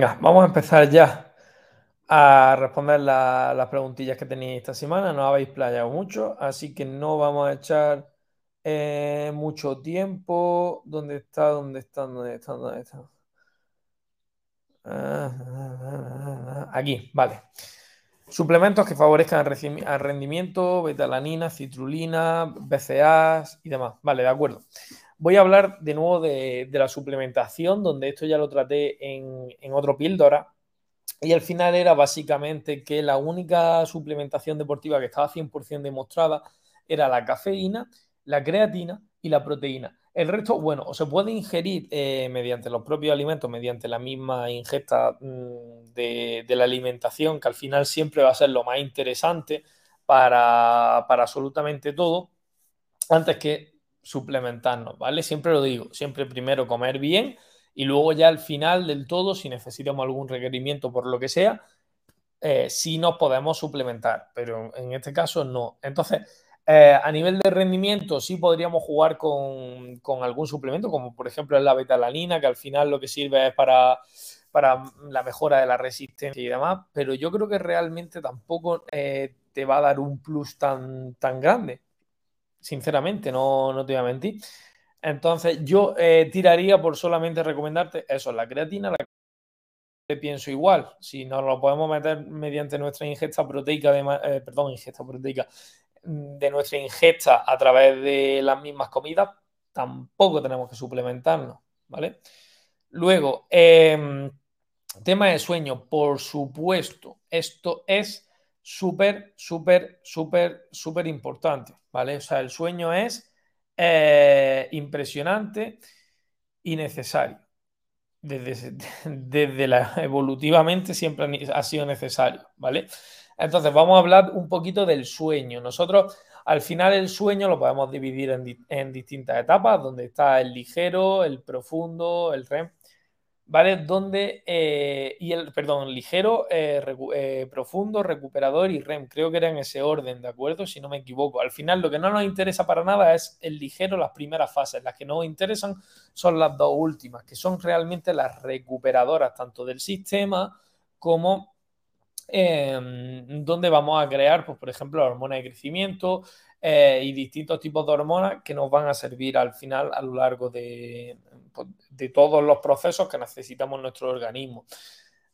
Venga, vamos a empezar ya a responder las preguntillas que tenéis esta semana. No habéis playado mucho, así que no vamos a echar eh, mucho tiempo. ¿Dónde está? ¿Dónde está? ¿Dónde está? ¿Dónde está? Ah, aquí, vale. Suplementos que favorezcan el rendimiento, betalanina, citrulina, BCAAs y demás. Vale, de acuerdo. Voy a hablar de nuevo de, la suplementación, donde esto ya lo traté en, en otro píldora. Y al final era básicamente que la única suplementación deportiva que estaba 100% demostrada era la cafeína, la creatina y la proteína. El resto, bueno, o se puede ingerir eh, mediante los propios alimentos, mediante la misma ingesta mm, de, la alimentación, que al final siempre va a ser lo más interesante para, absolutamente todo, antes que suplementarnos, ¿vale? Siempre lo digo, siempre primero comer bien y luego ya al final del todo, si necesitamos algún requerimiento por lo que sea, eh, sí nos podemos suplementar, pero en este caso no. Entonces, eh, a nivel de rendimiento, sí podríamos jugar con, algún suplemento, como por ejemplo la betalanina, que al final lo que sirve es para, para la mejora de la resistencia y demás, pero yo creo que realmente tampoco eh, te va a dar un plus tan, tan grande. Sinceramente, no, no te voy a mentir. Entonces, yo eh, tiraría por solamente recomendarte eso, la creatina, la pienso igual. Si nos lo podemos meter mediante nuestra ingesta proteica, de, perdón, ingesta proteica, de nuestra ingesta a través de las mismas comidas, tampoco tenemos que suplementarnos, ¿vale? Luego, em, tema de sueño, por supuesto, esto es súper, súper, súper, súper importante, ¿vale? O sea, el sueño es eh, impresionante y necesario. Desde, desde la, evolutivamente siempre ha sido necesario, ¿vale? Entonces, vamos a hablar un poquito del sueño. Nosotros, al final, el sueño lo podemos dividir en, distintas etapas, donde está el ligero, el profundo, el REM, ¿vale? Donde, eh, y el, perdón, ligero, eh, eh, profundo, recuperador y REM. Creo que era en ese orden, ¿de acuerdo? Si no me equivoco. Al final, lo que no nos interesa para nada es el ligero, las primeras fases. Las que nos interesan son las dos últimas, que son realmente las recuperadoras, tanto del sistema como Em, donde vamos a crear, pues, por ejemplo, hormonas de crecimiento y distintos tipos de hormonas que nos van a servir al final a lo largo de, pues, de todos los procesos que necesitamos nuestro organismo.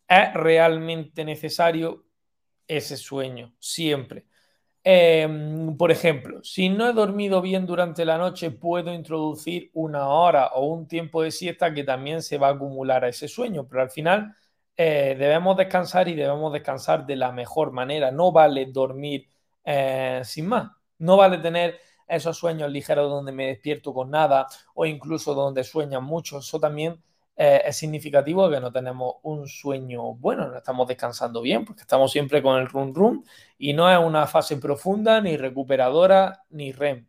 Es realmente necesario ese sueño, siempre. Em, por ejemplo, si no he dormido bien durante la noche, puedo introducir una hora o un tiempo de siesta que también se va a acumular a ese sueño, pero al final eh, debemos descansar y debemos descansar de la mejor manera. No vale dormir eh, sin más. No vale tener esos sueños ligeros donde me despierto con nada o incluso donde sueñan mucho. Eso también eh, es significativo que no tenemos un sueño bueno, no estamos descansando bien porque estamos siempre con el run run y no es una fase profunda, ni recuperadora, ni REM.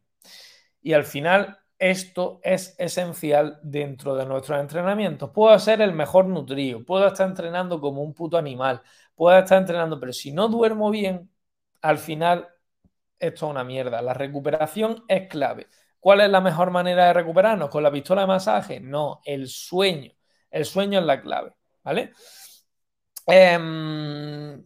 Y al final esto es esencial dentro de nuestros entrenamientos. Puedo ser el mejor nutrido, puedo estar entrenando como un puto animal, puedo estar entrenando, pero si no duermo bien, al final esto es una mierda. La recuperación es clave. ¿Cuál es la mejor manera de recuperarnos? ¿Con la pistola de masaje? No, el sueño. El sueño es la clave, ¿vale? Em,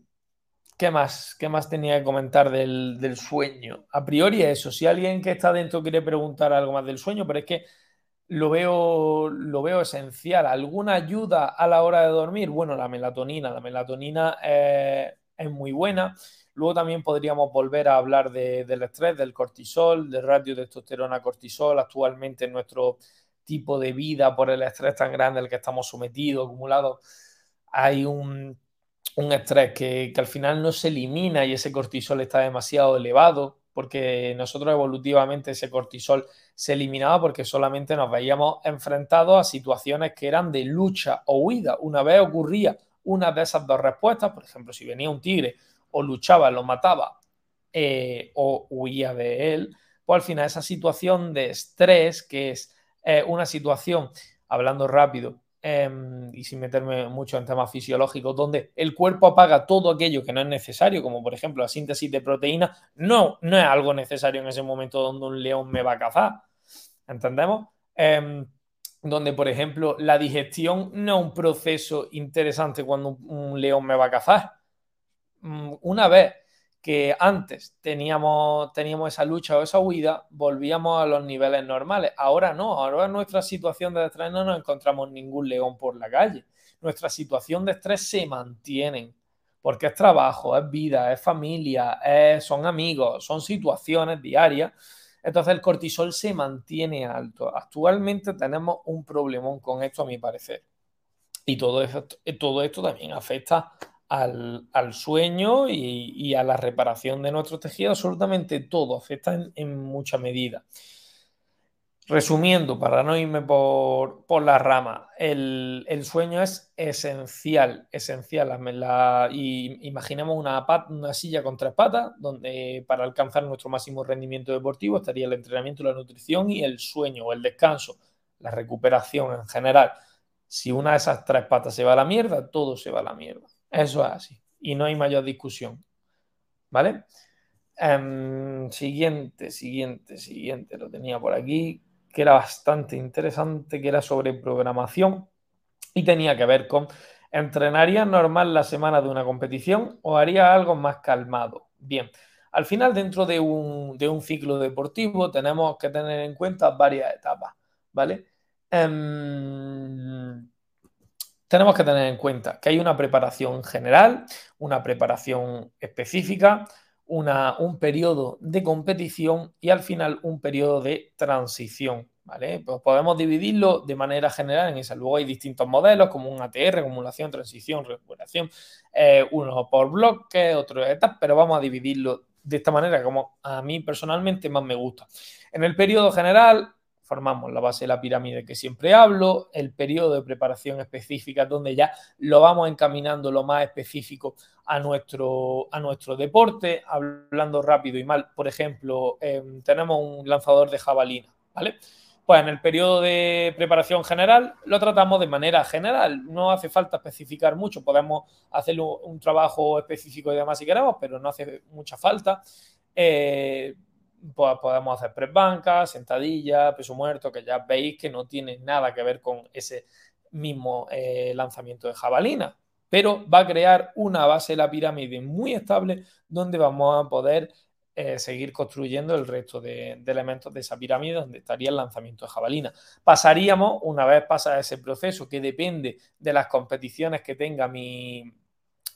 ¿Qué más? ¿Qué más tenía que comentar del, sueño? A priori eso, si alguien que está dentro quiere preguntar algo más del sueño, pero es que lo veo, lo veo esencial. ¿Alguna ayuda a la hora de dormir? Bueno, la melatonina. La melatonina eh, es muy buena. Luego también podríamos volver a hablar del estrés, del cortisol, del ratio de testosterona-cortisol. Actualmente en nuestro tipo de vida, por el estrés tan grande al que estamos sometidos, acumulados, hay un un estrés que, al final no se elimina y ese cortisol está demasiado elevado, porque nosotros evolutivamente ese cortisol se eliminaba porque solamente nos veíamos enfrentados a situaciones que eran de lucha o huida. Una vez ocurría una de esas dos respuestas, por ejemplo, si venía un tigre o luchaba, lo mataba eh, o huía de él, pues al final esa situación de estrés, que es eh, una situación, hablando rápido, Em, y sin meterme mucho en temas fisiológicos, donde el cuerpo apaga todo aquello que no es necesario, como por ejemplo la síntesis de proteínas, no, no es algo necesario en ese momento donde un león me va a cazar. ¿Entendemos? Em, donde, por ejemplo, la digestión no es un proceso interesante cuando un león me va a cazar. Mm, una vez que antes teníamos, teníamos esa lucha o esa huida, volvíamos a los niveles normales. Ahora no, ahora nuestra situación de estrés no nos encontramos ningún león por la calle. Nuestra situación de estrés se mantiene, porque es trabajo, es vida, es familia, son amigos, son situaciones diarias. Entonces el cortisol se mantiene alto. Actualmente tenemos un problemón con esto, a mi parecer. Y todo esto, todo esto también afecta al, sueño y, a la reparación de nuestros tejidos, absolutamente todo, afecta en, mucha medida. Resumiendo, para no irme por, la rama, el, sueño es esencial, esencial. imaginemos una, una silla con tres patas, donde para alcanzar nuestro máximo rendimiento deportivo estaría el entrenamiento, la nutrición y el sueño o el descanso, la recuperación en general. Si una de esas tres patas se va a la mierda, todo se va a la mierda. Eso es así. Y no hay mayor discusión. ¿Vale? Em, siguiente, siguiente, siguiente. Lo tenía por aquí, que era bastante interesante, que era sobre programación y tenía que ver con ¿entrenaría normal la semana de una competición o haría algo más calmado? Bien, al final dentro de un, de un ciclo deportivo tenemos que tener en cuenta varias etapas, ¿vale? Em, tenemos que tener en cuenta que hay una preparación general, una preparación específica, un periodo de competición y al final un periodo de transición. ¿vale? Pues podemos dividirlo de manera general en esa. Luego hay distintos modelos como un ATR, acumulación, transición, recuperación, eh, uno por bloque, otro etapas, pero vamos a dividirlo de esta manera como a mí personalmente más me gusta. En el periodo general formamos la base de la pirámide que siempre hablo, el periodo de preparación específica donde ya lo vamos encaminando lo más específico a nuestro, a nuestro deporte, hablando rápido y mal. Por ejemplo, em, tenemos un lanzador de jabalina, ¿vale? Pues en el periodo de preparación general lo tratamos de manera general, no hace falta especificar mucho, podemos hacer un, trabajo específico y demás si queremos, pero no hace mucha falta. Eh, podemos hacer press bancas, sentadillas, peso muerto, que ya veis que no tiene nada que ver con ese mismo eh, lanzamiento de jabalina, pero va a crear una base de la pirámide muy estable donde vamos a poder eh, seguir construyendo el resto de, de, elementos de esa pirámide donde estaría el lanzamiento de jabalina. Pasaríamos, una vez pasa ese proceso que depende de las competiciones que tenga mi,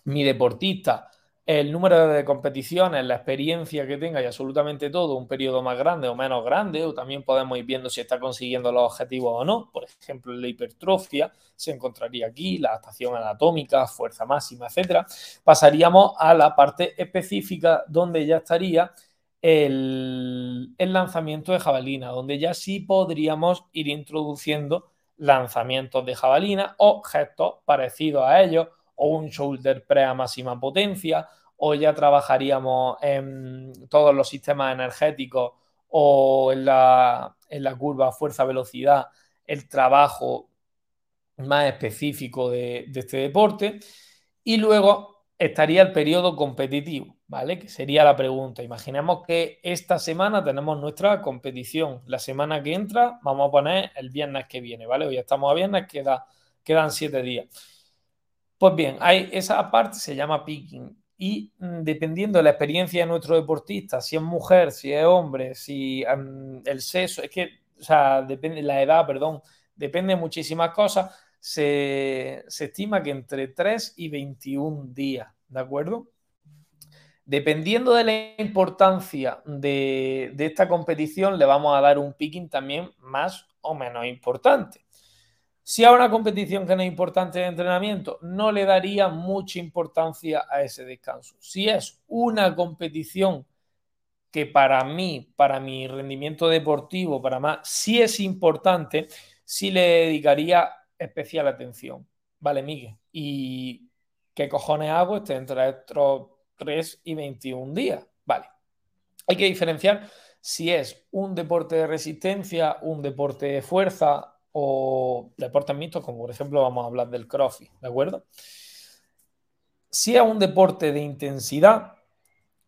mi deportista, el número de competiciones, la experiencia que tenga y absolutamente todo, un periodo más grande o menos grande, o también podemos ir viendo si está consiguiendo los objetivos o no. Por ejemplo, la hipertrofia se encontraría aquí, la adaptación anatómica, fuerza máxima, etcétera. Pasaríamos a la parte específica donde ya estaría el, el lanzamiento de jabalina, donde ya sí podríamos ir introduciendo lanzamientos de jabalina o gestos parecidos a ellos o un shoulder pre a máxima potencia, o ya trabajaríamos en todos los sistemas energéticos o en la, curva fuerza-velocidad, el trabajo más específico de, de, este deporte. Y luego estaría el periodo competitivo, ¿vale? Que sería la pregunta. Imaginemos que esta semana tenemos nuestra competición. La semana que entra vamos a poner el viernes que viene, ¿vale? Hoy estamos a viernes, queda, quedan siete días. Pues bien, hay, esa parte se llama picking y mm, dependiendo de la experiencia de nuestro deportista, si es mujer, si es hombre, si el sexo, es que, o sea, depende, la edad, perdón, depende de muchísimas cosas, se, estima que entre 3 y 21 días, ¿de acuerdo? Dependiendo de la importancia de, de esta competición, le vamos a dar un picking también más o menos importante. Si a una competición que no es importante de entrenamiento, no le daría mucha importancia a ese descanso. Si es una competición que para mí, para mi rendimiento deportivo, para más, sí es importante, sí le dedicaría especial atención. Vale, Miguel. ¿Y qué cojones hago este entre estos 3 y 21 días? Vale. Hay que diferenciar si es un deporte de resistencia, un deporte de fuerza, o deportes mixtos, como por ejemplo vamos a hablar del crossfit, ¿de acuerdo? Si es un deporte de intensidad,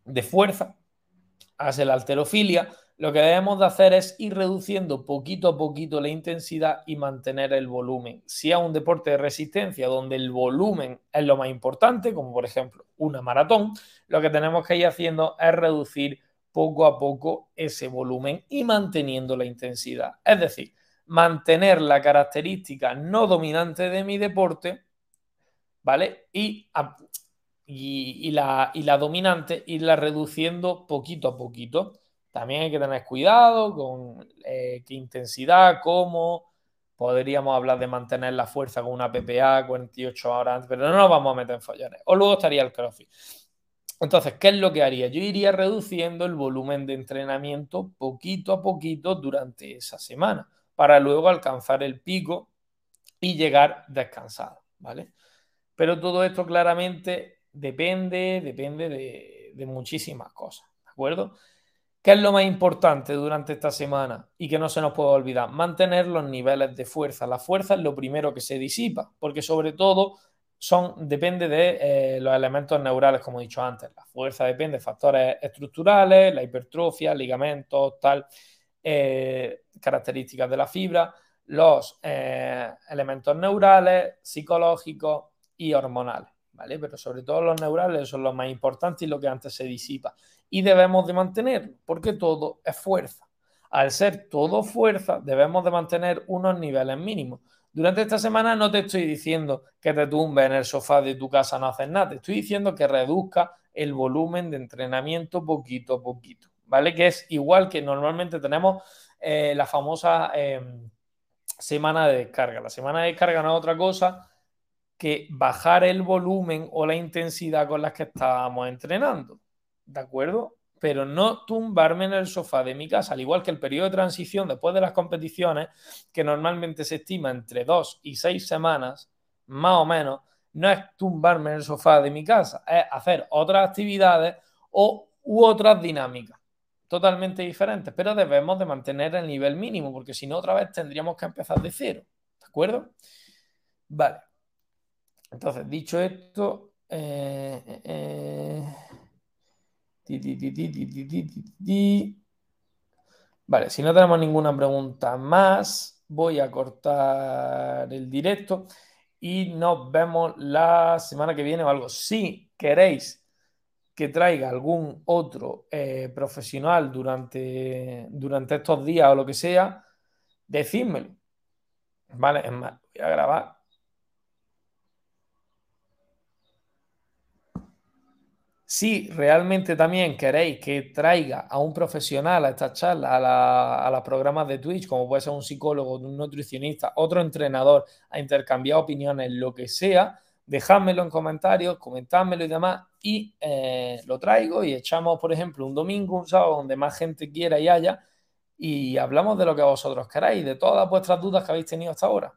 de fuerza, hace la alterofilia, lo que debemos de hacer es ir reduciendo poquito a poquito la intensidad y mantener el volumen. Si es un deporte de resistencia donde el volumen es lo más importante, como por ejemplo una maratón, lo que tenemos que ir haciendo es reducir poco a poco ese volumen y manteniendo la intensidad. Es decir, mantener la característica no dominante de mi deporte, ¿vale? Y, y, la, y la dominante irla reduciendo poquito a poquito. También hay que tener cuidado con eh, qué intensidad, cómo. Podríamos hablar de mantener la fuerza con una PPA 48 horas antes, pero no nos vamos a meter en follones. O luego estaría el CrossFit. Entonces, ¿qué es lo que haría? Yo iría reduciendo el volumen de entrenamiento poquito a poquito durante esa semana para luego alcanzar el pico y llegar descansado, ¿vale? Pero todo esto claramente depende, depende de, de muchísimas cosas, ¿de acuerdo? ¿Qué es lo más importante durante esta semana y que no se nos puede olvidar? Mantener los niveles de fuerza. La fuerza es lo primero que se disipa, porque sobre todo son, depende de eh, los elementos neurales, como he dicho antes. La fuerza depende de factores estructurales, la hipertrofia, ligamentos, tal, eh, características de la fibra, los eh, elementos neurales, psicológicos y hormonales. ¿Vale? Pero sobre todo los neurales son los más importantes y lo que antes se disipa y debemos de mantenerlo, porque todo es fuerza. Al ser todo fuerza, debemos de mantener unos niveles mínimos. Durante esta semana no te estoy diciendo que te tumbes en el sofá de tu casa no haces nada, te estoy diciendo que reduzca el volumen de entrenamiento poquito a poquito, ¿vale? Que es igual que normalmente tenemos eh, la famosa em, semana de descarga. La semana de descarga no es otra cosa que bajar el volumen o la intensidad con las que estábamos entrenando. ¿de acuerdo? Pero no tumbarme en el sofá de mi casa, al igual que el periodo de transición después de las competiciones, que normalmente se estima entre dos y seis semanas, más o menos, no es tumbarme en el sofá de mi casa, es hacer otras actividades o, u otras dinámicas totalmente diferentes, pero debemos de mantener el nivel mínimo, porque si no, otra vez tendríamos que empezar de cero, ¿de acuerdo? Vale. Entonces, dicho esto, eh, eh, Vale, si no tenemos ninguna pregunta más, voy a cortar el directo y nos vemos la semana que viene o algo. Si queréis que traiga algún otro eh, profesional durante, durante estos días o lo que sea, decídmelo. Vale, es más, voy a grabar Si realmente también queréis que traiga a un profesional a esta charla, a, los programas de Twitch, como puede ser un psicólogo, un nutricionista, otro entrenador, a intercambiar opiniones, lo que sea, dejádmelo en comentarios, comentádmelo y demás, y eh, lo traigo y echamos, por ejemplo, un domingo, un sábado, donde más gente quiera y haya, y hablamos de lo que vosotros queráis, de todas vuestras dudas que habéis tenido hasta ahora.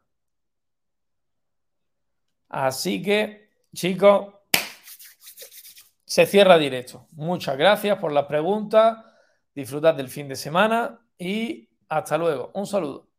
Así que, chicos, se cierra directo. Muchas gracias por las preguntas. Disfrutad del fin de semana y hasta luego. Un saludo.